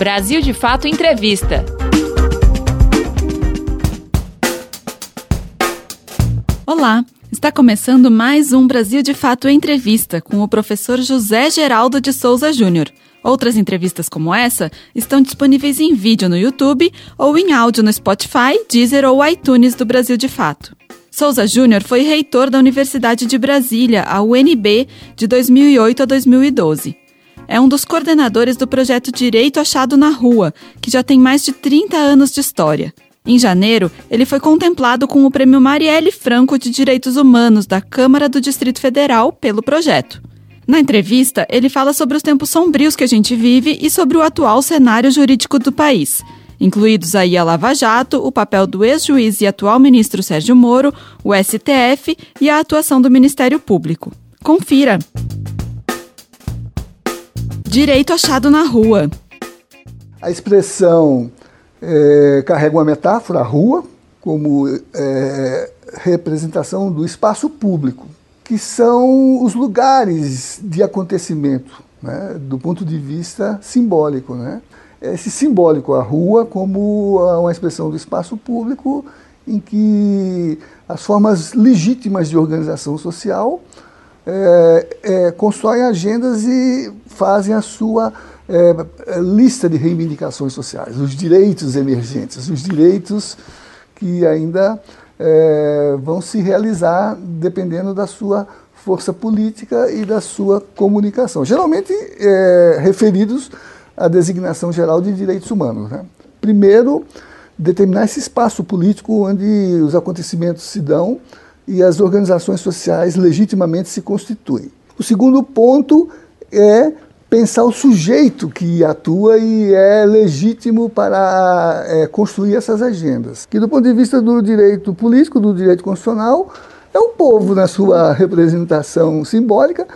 Brasil de Fato Entrevista. Olá, está começando mais um Brasil de Fato Entrevista com o professor José Geraldo de Souza Júnior. Outras entrevistas como essa estão disponíveis em vídeo no YouTube ou em áudio no Spotify, Deezer ou iTunes do Brasil de Fato. Souza Júnior foi reitor da Universidade de Brasília, a UNB, de 2008 a 2012. É um dos coordenadores do projeto Direito Achado na Rua, que já tem mais de 30 anos de história. Em janeiro, ele foi contemplado com o Prêmio Marielle Franco de Direitos Humanos da Câmara do Distrito Federal pelo projeto. Na entrevista, ele fala sobre os tempos sombrios que a gente vive e sobre o atual cenário jurídico do país, incluídos aí a Lava Jato, o papel do ex-juiz e atual ministro Sérgio Moro, o STF e a atuação do Ministério Público. Confira! Direito achado na rua. A expressão é, carrega uma metáfora, a rua, como é, representação do espaço público que são os lugares de acontecimento, né, do ponto de vista simbólico. Né? Esse simbólico, a rua, como uma expressão do espaço público em que as formas legítimas de organização social é, é, constroem agendas e fazem a sua é, lista de reivindicações sociais, os direitos emergentes, os direitos que ainda é, vão se realizar dependendo da sua força política e da sua comunicação, geralmente é, referidos à designação geral de direitos humanos. Né? Primeiro, determinar esse espaço político onde os acontecimentos se dão e as organizações sociais legitimamente se constituem. O segundo ponto é pensar o sujeito que atua e é legítimo para é, construir essas agendas. Que do ponto de vista do direito político, do direito constitucional, é o povo na sua representação simbólica,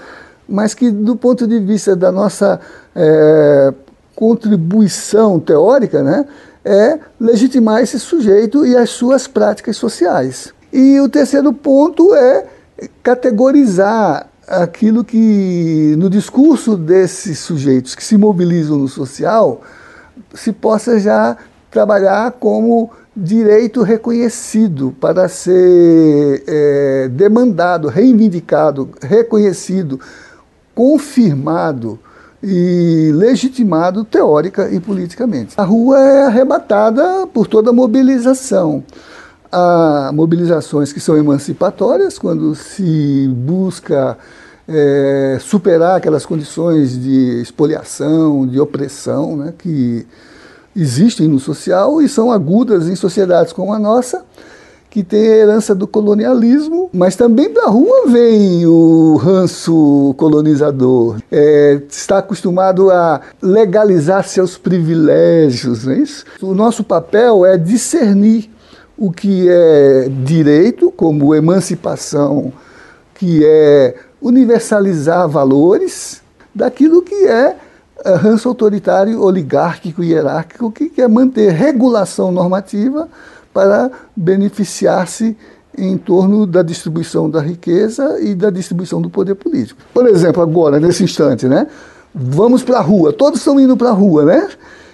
mas que do ponto de vista da nossa é, contribuição teórica, né, é legitimar esse sujeito e as suas práticas sociais. E o terceiro ponto é categorizar aquilo que no discurso desses sujeitos que se mobilizam no social se possa já trabalhar como direito reconhecido para ser é, demandado, reivindicado, reconhecido, confirmado e legitimado teórica e politicamente. A rua é arrebatada por toda mobilização. Há mobilizações que são emancipatórias, quando se busca é, superar aquelas condições de expoliação, de opressão né, que existem no social e são agudas em sociedades como a nossa, que tem a herança do colonialismo, mas também da rua vem o ranço colonizador. É, está acostumado a legalizar seus privilégios, não é isso? O nosso papel é discernir o que é direito, como emancipação, que é universalizar valores, daquilo que é, é ranço autoritário, oligárquico e hierárquico, que quer manter regulação normativa para beneficiar-se em torno da distribuição da riqueza e da distribuição do poder político. Por exemplo, agora, nesse instante, né? Vamos para a rua, todos estão indo para a rua, né?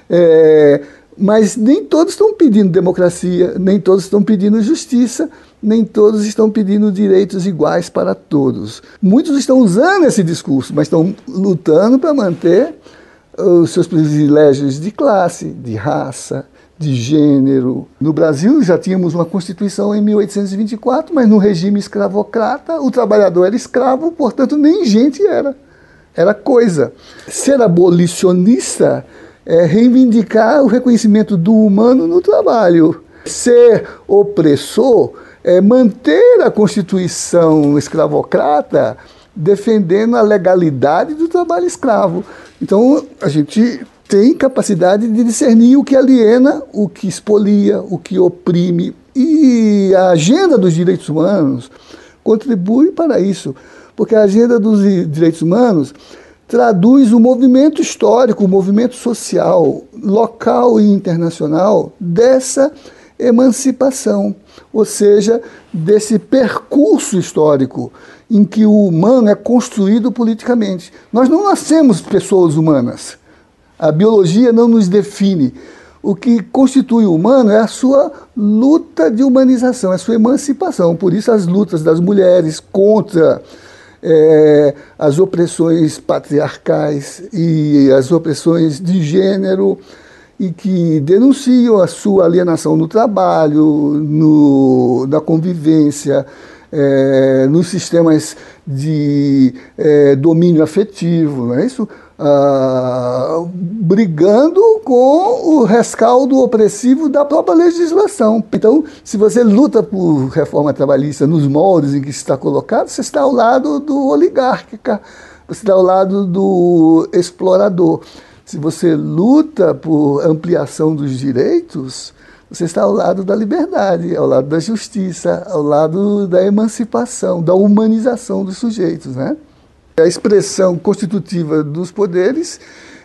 É, mas nem todos estão pedindo democracia, nem todos estão pedindo justiça, nem todos estão pedindo direitos iguais para todos. Muitos estão usando esse discurso, mas estão lutando para manter os seus privilégios de classe, de raça, de gênero. No Brasil já tínhamos uma Constituição em 1824, mas no regime escravocrata o trabalhador era escravo, portanto nem gente era, era coisa. Ser abolicionista é reivindicar o reconhecimento do humano no trabalho. Ser opressor é manter a Constituição escravocrata defendendo a legalidade do trabalho escravo. Então, a gente tem capacidade de discernir o que aliena, o que expolia, o que oprime. E a agenda dos direitos humanos contribui para isso, porque a agenda dos direitos humanos traduz o movimento histórico, o movimento social, local e internacional dessa emancipação, ou seja, desse percurso histórico em que o humano é construído politicamente. Nós não nascemos pessoas humanas. A biologia não nos define. O que constitui o humano é a sua luta de humanização, a sua emancipação. Por isso, as lutas das mulheres contra é, as opressões patriarcais e as opressões de gênero e que denunciam a sua alienação no trabalho, no, na convivência, é, nos sistemas de é, domínio afetivo, não é isso? Ah, brigando com o rescaldo opressivo da própria legislação. Então, se você luta por reforma trabalhista nos moldes em que está colocado, você está ao lado do oligárquica, você está ao lado do explorador. Se você luta por ampliação dos direitos, você está ao lado da liberdade, ao lado da justiça, ao lado da emancipação, da humanização dos sujeitos, né? A expressão constitutiva dos poderes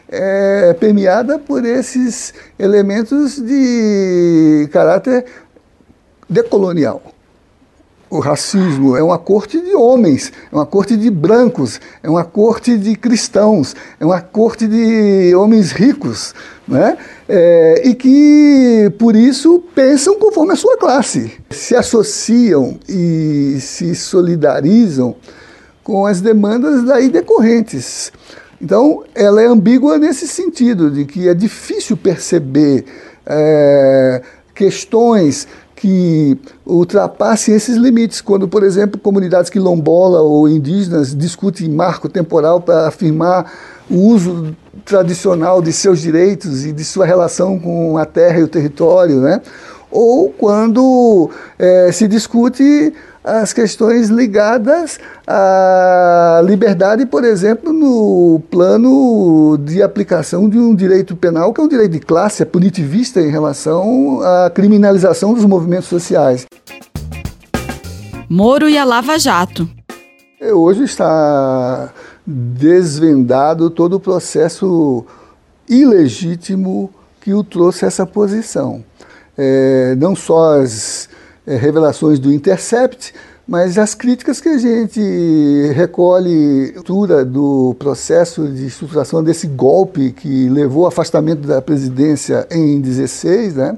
é permeada por esses elementos de caráter decolonial. O racismo é uma corte de homens, é uma corte de brancos, é uma corte de cristãos, é uma corte de homens ricos, né? É, e que, por isso, pensam conforme a sua classe, se associam e se solidarizam com as demandas daí decorrentes. Então, ela é ambígua nesse sentido, de que é difícil perceber é, questões que ultrapassem esses limites. Quando, por exemplo, comunidades quilombola ou indígenas discutem marco temporal para afirmar o uso tradicional de seus direitos e de sua relação com a terra e o território, né? ou quando é, se discute as questões ligadas à liberdade, por exemplo, no plano de aplicação de um direito penal, que é um direito de classe, é punitivista em relação à criminalização dos movimentos sociais. Moro e a Lava Jato. É, hoje está desvendado todo o processo ilegítimo que o trouxe a essa posição. É, não só as é, revelações do Intercept, mas as críticas que a gente recolhe do processo de estruturação desse golpe que levou ao afastamento da presidência em 16, né?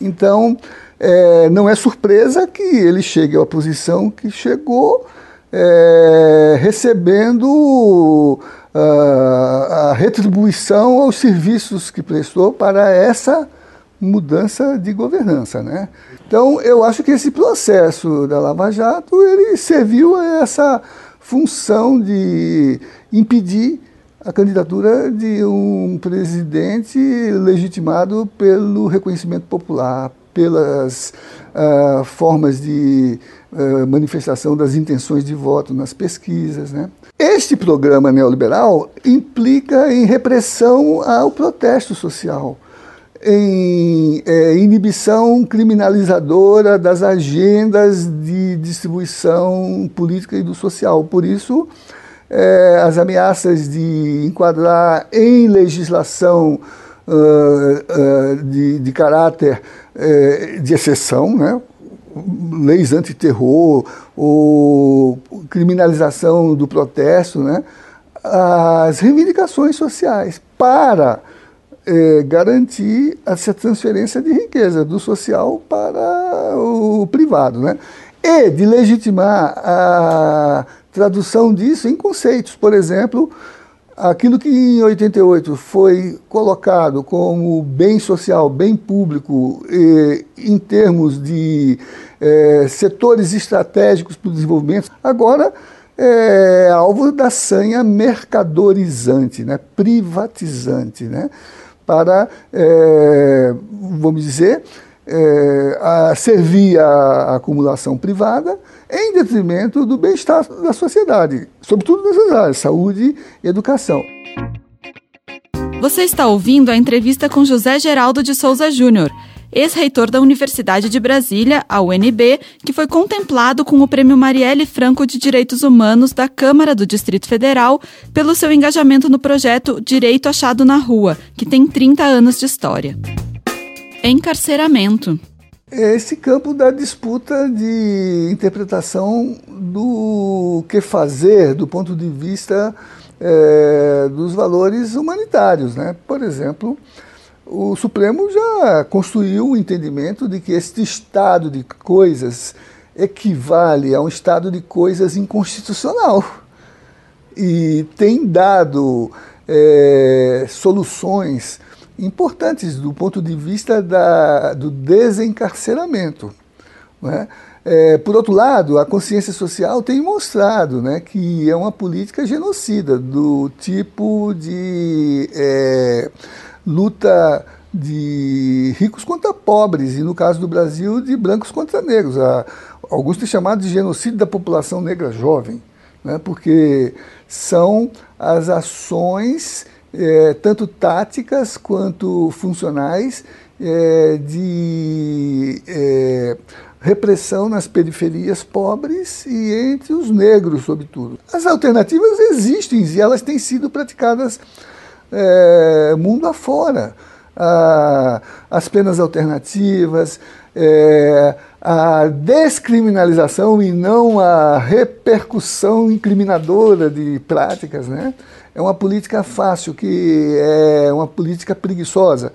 Então, é, não é surpresa que ele chegue à posição que chegou, é, recebendo uh, a retribuição aos serviços que prestou para essa mudança de governança, né? Então, eu acho que esse processo da Lava Jato, ele serviu a essa função de impedir a candidatura de um presidente legitimado pelo reconhecimento popular, pelas uh, formas de uh, manifestação das intenções de voto nas pesquisas. Né? Este programa neoliberal implica em repressão ao protesto social em é, inibição criminalizadora das agendas de distribuição política e do social. Por isso, é, as ameaças de enquadrar em legislação uh, uh, de, de, caráter uh, de exceção, né? leis antiterror ou criminalização do protesto, né? as reivindicações sociais para é, garantir essa transferência de riqueza do social para o privado, né? E de legitimar a tradução disso em conceitos, por exemplo, aquilo que em 88 foi colocado como bem social, bem público, em termos de é, setores estratégicos para o desenvolvimento, agora é alvo da sanha mercadorizante, né, privatizante. Né? Para, é, vamos dizer, é, a servir a acumulação privada em detrimento do bem-estar da sociedade, sobretudo nessas áreas, saúde e educação. Você está ouvindo a entrevista com José Geraldo de Souza Júnior, ex-reitor da Universidade de Brasília, a UNB, que foi contemplado com o Prêmio Marielle Franco de Direitos Humanos da Câmara do Distrito Federal pelo seu engajamento no projeto Direito Achado na Rua, que tem 30 anos de história. Encarceramento. É esse campo da disputa de interpretação do que fazer do ponto de vista é, dos valores humanitários. Né? Por exemplo, o Supremo já construiu o entendimento de que este estado de coisas equivale a um estado de coisas inconstitucional e tem dado é, soluções importantes do ponto de vista da, do desencarceramento. Né? É, por outro lado, a consciência social tem mostrado né, que é uma política genocida, do tipo de é, luta de ricos contra pobres, e no caso do Brasil, de brancos contra negros. A, alguns têm chamado de genocídio da população negra jovem, né, porque são as ações, é, tanto táticas quanto funcionais, é, de é, repressão nas periferias pobres e entre os negros, sobretudo. As alternativas existem e elas têm sido praticadas é, mundo afora. Ah, as penas alternativas, é, a descriminalização e não a repercussão incriminadora de práticas, né? É uma política fácil, que é uma política preguiçosa,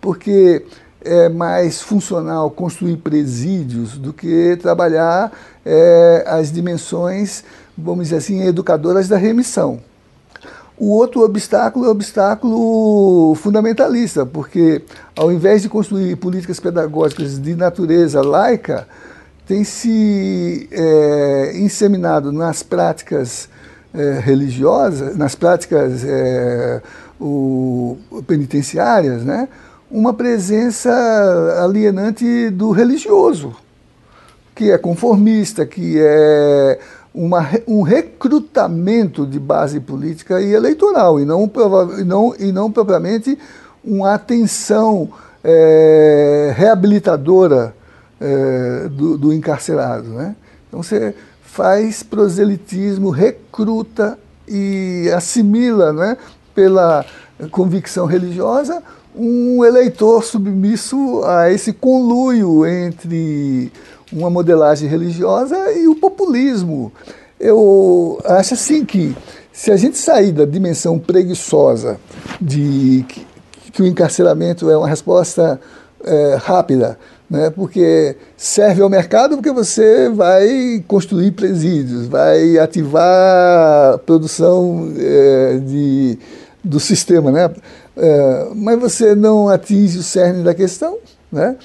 porque é mais funcional construir presídios do que trabalhar é, as dimensões, vamos dizer assim, educadoras da remissão. O outro obstáculo é o obstáculo fundamentalista, porque ao invés de construir políticas pedagógicas de natureza laica, tem se é, inseminado nas práticas é, religiosas, nas práticas é, o, penitenciárias, né, uma presença alienante do religioso, que é conformista, que é uma, um recrutamento de base política e eleitoral, e não, e não, e não propriamente uma atenção é, reabilitadora é, do, do, encarcerado. Né? Então você faz proselitismo, recruta e assimila né, pela convicção religiosa um eleitor submisso a esse conluio entre uma modelagem religiosa e o populismo. Eu acho assim que se a gente sair da dimensão preguiçosa de que, que o encarceramento é uma resposta é, rápida, né? porque serve ao mercado porque você vai construir presídios, vai ativar a produção é, de, do sistema, né? É, mas você não atinge o cerne da questão. Né?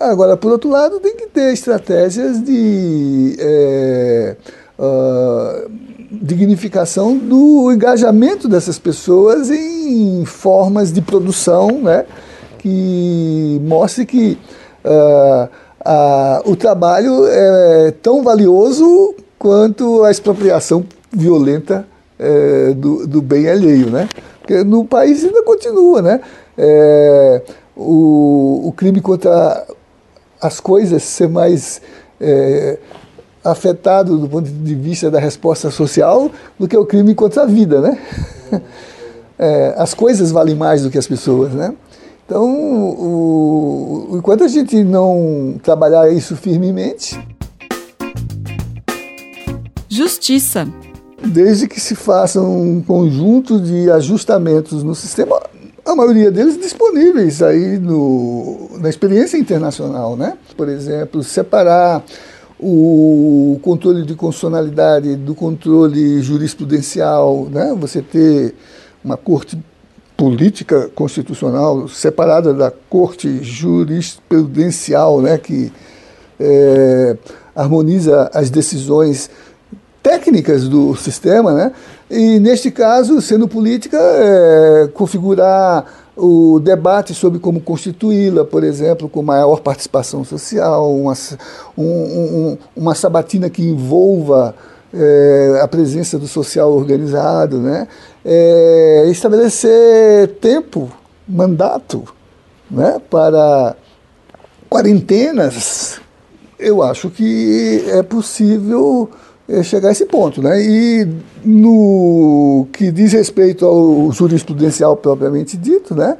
Agora, por outro lado, tem que ter estratégias de é, uh, dignificação do engajamento dessas pessoas em formas de produção né? que mostre que uh, uh, o trabalho é tão valioso quanto a expropriação violenta é, do, do, bem alheio, né? Porque no país ainda continua, né? É, o, o crime contra as coisas ser mais é, afetado do ponto de vista da resposta social do que o crime contra a vida, né? É, as coisas valem mais do que as pessoas, né? Então, o, o, enquanto a gente não trabalhar isso firmemente... Justiça desde que se façam um conjunto de ajustamentos no sistema, a maioria deles disponíveis aí no, na experiência internacional, né? Por exemplo, separar o controle de constitucionalidade do controle jurisprudencial, né? Você ter uma corte política constitucional separada da corte jurisprudencial, né? Que é, harmoniza as decisões técnicas do sistema, né? E neste caso, sendo política, é, configurar o debate sobre como constituí-la, por exemplo, com maior participação social, uma, um, um, uma sabatina que envolva é, a presença do social organizado, né? É, estabelecer tempo, mandato, né? para quarentenas. Eu acho que é possível chegar a esse ponto. Né? E no que diz respeito ao jurisprudencial propriamente dito, né?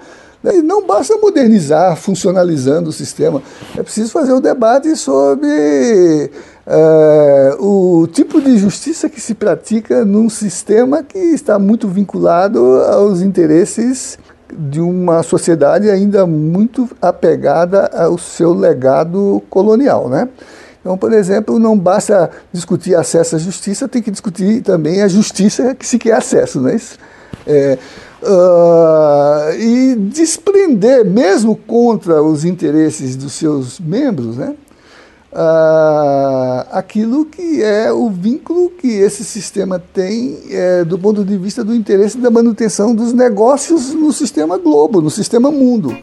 Não basta modernizar, funcionalizando o sistema, é preciso fazer um debate sobre uh, o tipo de justiça que se pratica num sistema que está muito vinculado aos interesses de uma sociedade ainda muito apegada ao seu legado colonial, né? Então, por exemplo, não basta discutir acesso à justiça, tem que discutir também a justiça que se quer acesso, não é isso? É, uh, e desprender, mesmo contra os interesses dos seus membros, né, uh, aquilo que é o vínculo que esse sistema tem é, do ponto de vista do interesse da manutenção dos negócios no sistema globo, no sistema mundo.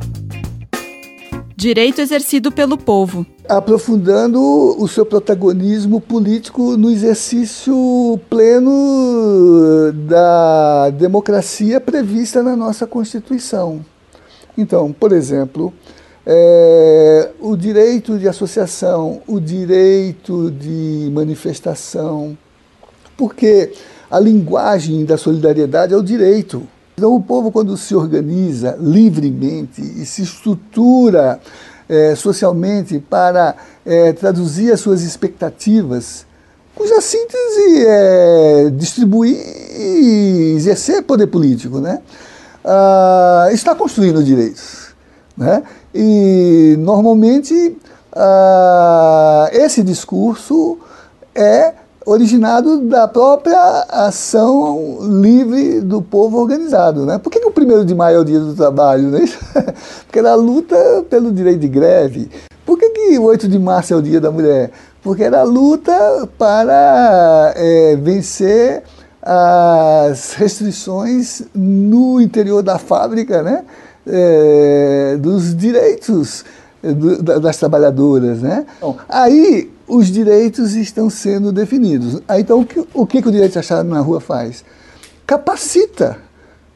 Direito exercido pelo povo. Aprofundando o seu protagonismo político no exercício pleno da democracia prevista na nossa Constituição. Então, por exemplo, é, o direito de associação, o direito de manifestação, porque a linguagem da solidariedade é o direito. Então, o povo, quando se organiza livremente e se estrutura é, socialmente para é, traduzir as suas expectativas, cuja síntese é distribuir e exercer poder político, né? Ah, está construindo direitos. Né? E, normalmente, ah, esse discurso é originado da própria ação livre do povo organizado. Né? Por que, que o 1 de maio é o dia do trabalho? Né? Porque era a luta pelo direito de greve. Por que, que o 8 de março é o dia da mulher? Porque era a luta para é, vencer as restrições no interior da fábrica, né? É, dos direitos das trabalhadoras. Né? Então, aí os direitos estão sendo definidos. Aí, então, o que, o que o direito achado na rua faz? Capacita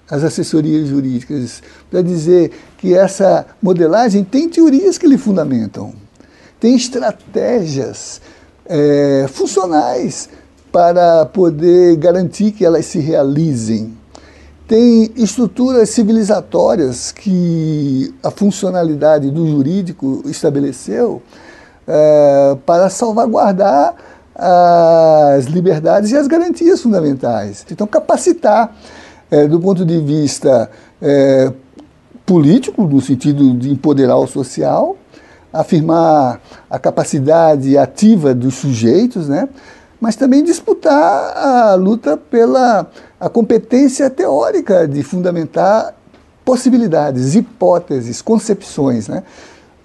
as assessorias jurídicas para dizer que essa modelagem tem teorias que lhe fundamentam, tem estratégias é, funcionais para poder garantir que elas se realizem tem estruturas civilizatórias que a funcionalidade do jurídico estabeleceu é, para salvaguardar as liberdades e as garantias fundamentais. Então, capacitar, é, do ponto de vista é, político, no sentido de empoderar o social, afirmar a capacidade ativa dos sujeitos, né? mas também disputar a luta pela a competência teórica de fundamentar possibilidades, hipóteses, concepções. Né?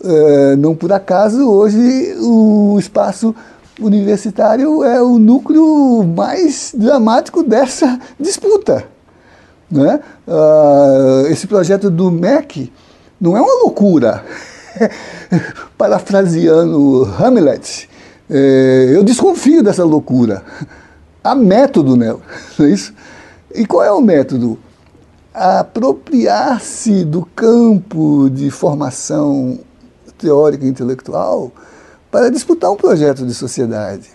Uh, não por acaso, hoje, o espaço universitário é o núcleo mais dramático dessa disputa. Né? Uh, esse projeto do MEC não é uma loucura. Parafraseando Hamlet, é, eu desconfio dessa loucura. Há método nela, não é isso? E qual é o método? Apropriar-se do campo de formação teórica e intelectual para disputar um projeto de sociedade.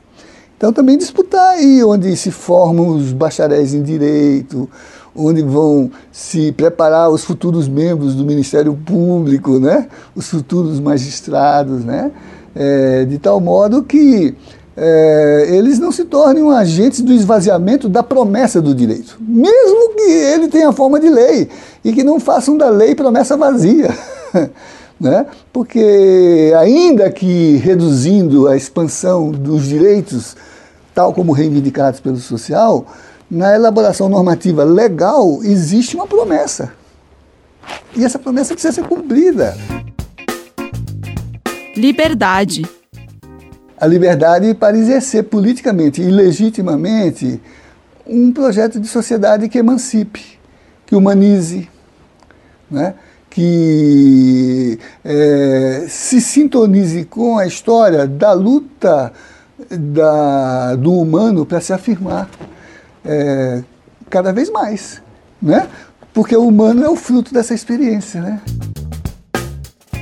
Então, também disputar aí onde se formam os bacharéis em direito, onde vão se preparar os futuros membros do Ministério Público, né? os futuros magistrados, né? É, de tal modo que é, eles não se tornem agentes do esvaziamento da promessa do direito, mesmo que ele tenha forma de lei e que não façam da lei promessa vazia. né? Porque, ainda que reduzindo a expansão dos direitos, tal como reivindicados pelo social, na elaboração normativa legal existe uma promessa. E essa promessa precisa ser cumprida. Liberdade. A liberdade para exercer politicamente e legitimamente um projeto de sociedade que emancipe, que humanize, né? Que é, se sintonize com a história da luta da, do humano para se afirmar é, cada vez mais, né? porque o humano é o fruto dessa experiência. Né?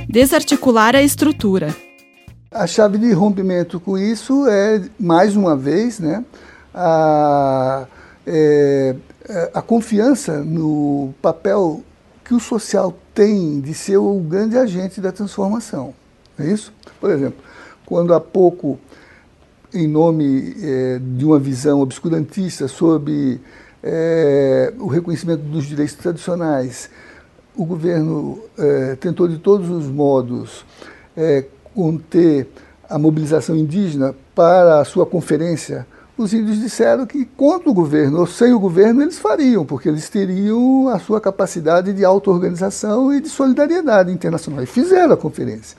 Desarticular a estrutura. A chave de rompimento com isso é, mais uma vez, né, a, é, a confiança no papel que o social tem de ser o grande agente da transformação. É isso? Por exemplo, quando há pouco, em nome é, de uma visão obscurantista sobre é, o reconhecimento dos direitos tradicionais, o governo é, tentou de todos os modos conter a mobilização indígena para a sua conferência os índios disseram que contra o governo ou sem o governo eles fariam, porque eles teriam a sua capacidade de auto-organização e de solidariedade internacional. E fizeram a conferência.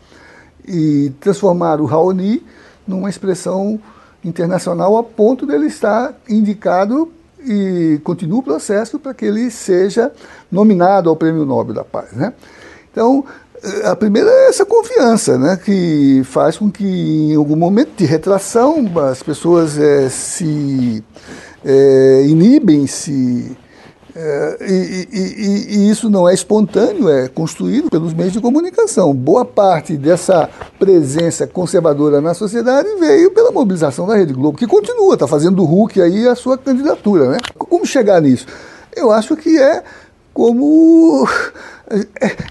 E transformaram o Raoni numa expressão internacional a ponto dele estar indicado e continua o processo para que ele seja nominado ao Prêmio Nobel da Paz. Né? Então, a primeira é essa confiança, né, que faz com que em algum momento de retração as pessoas é, se é, inibem, se é, e, e, e, isso não é espontâneo, é construído pelos meios de comunicação. Boa parte dessa presença conservadora na sociedade veio pela mobilização da Rede Globo, que continua, está fazendo do Hulk aí a sua candidatura. Né? Como chegar nisso? Eu acho que é como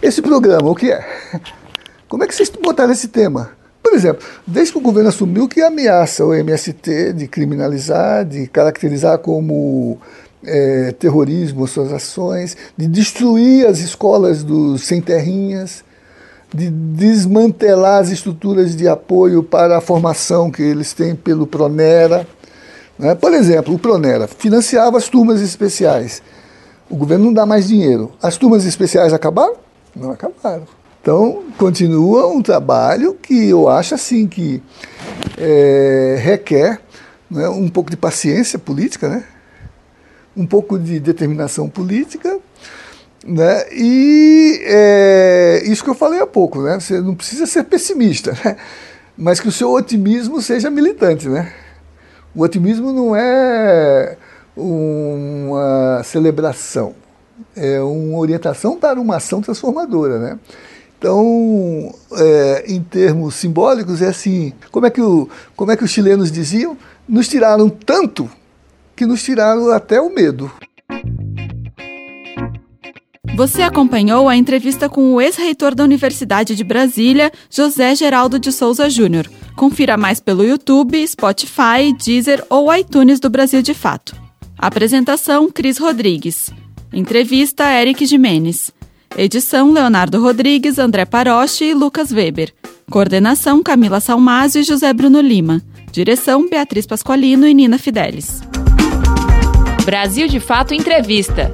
esse programa, o que é? Como é que vocês botaram esse tema? Por exemplo, desde que o governo assumiu que ameaça o MST de criminalizar, de caracterizar como é, terrorismo suas ações, de destruir as escolas dos sem terrinhas, de desmantelar as estruturas de apoio para a formação que eles têm pelo Pronera. Né? Por exemplo, o Pronera financiava as turmas especiais o governo não dá mais dinheiro. As turmas especiais acabaram? Não acabaram. Então, continua um trabalho que eu acho assim que é, requer né, um pouco de paciência política, né? um pouco de determinação política, né? e é, isso que eu falei há pouco, né? você não precisa ser pessimista, né? mas que o seu otimismo seja militante. Né? O otimismo não é uma celebração, é uma orientação para uma ação transformadora, né? Então, é, em termos simbólicos, é assim: como é, que o, como é que os chilenos diziam? Nos tiraram tanto que nos tiraram até o medo. Você acompanhou a entrevista com o ex-reitor da Universidade de Brasília, José Geraldo de Souza Júnior. Confira mais pelo YouTube, Spotify, Deezer ou iTunes do Brasil de Fato. Apresentação: Cris Rodrigues. Entrevista: Eric Jimenez. Edição: Leonardo Rodrigues, André Paroche e Lucas Weber. Coordenação: Camila Salmásio e José Bruno Lima. Direção: Beatriz Pasqualino e Nina Fidelis. Brasil de Fato Entrevista.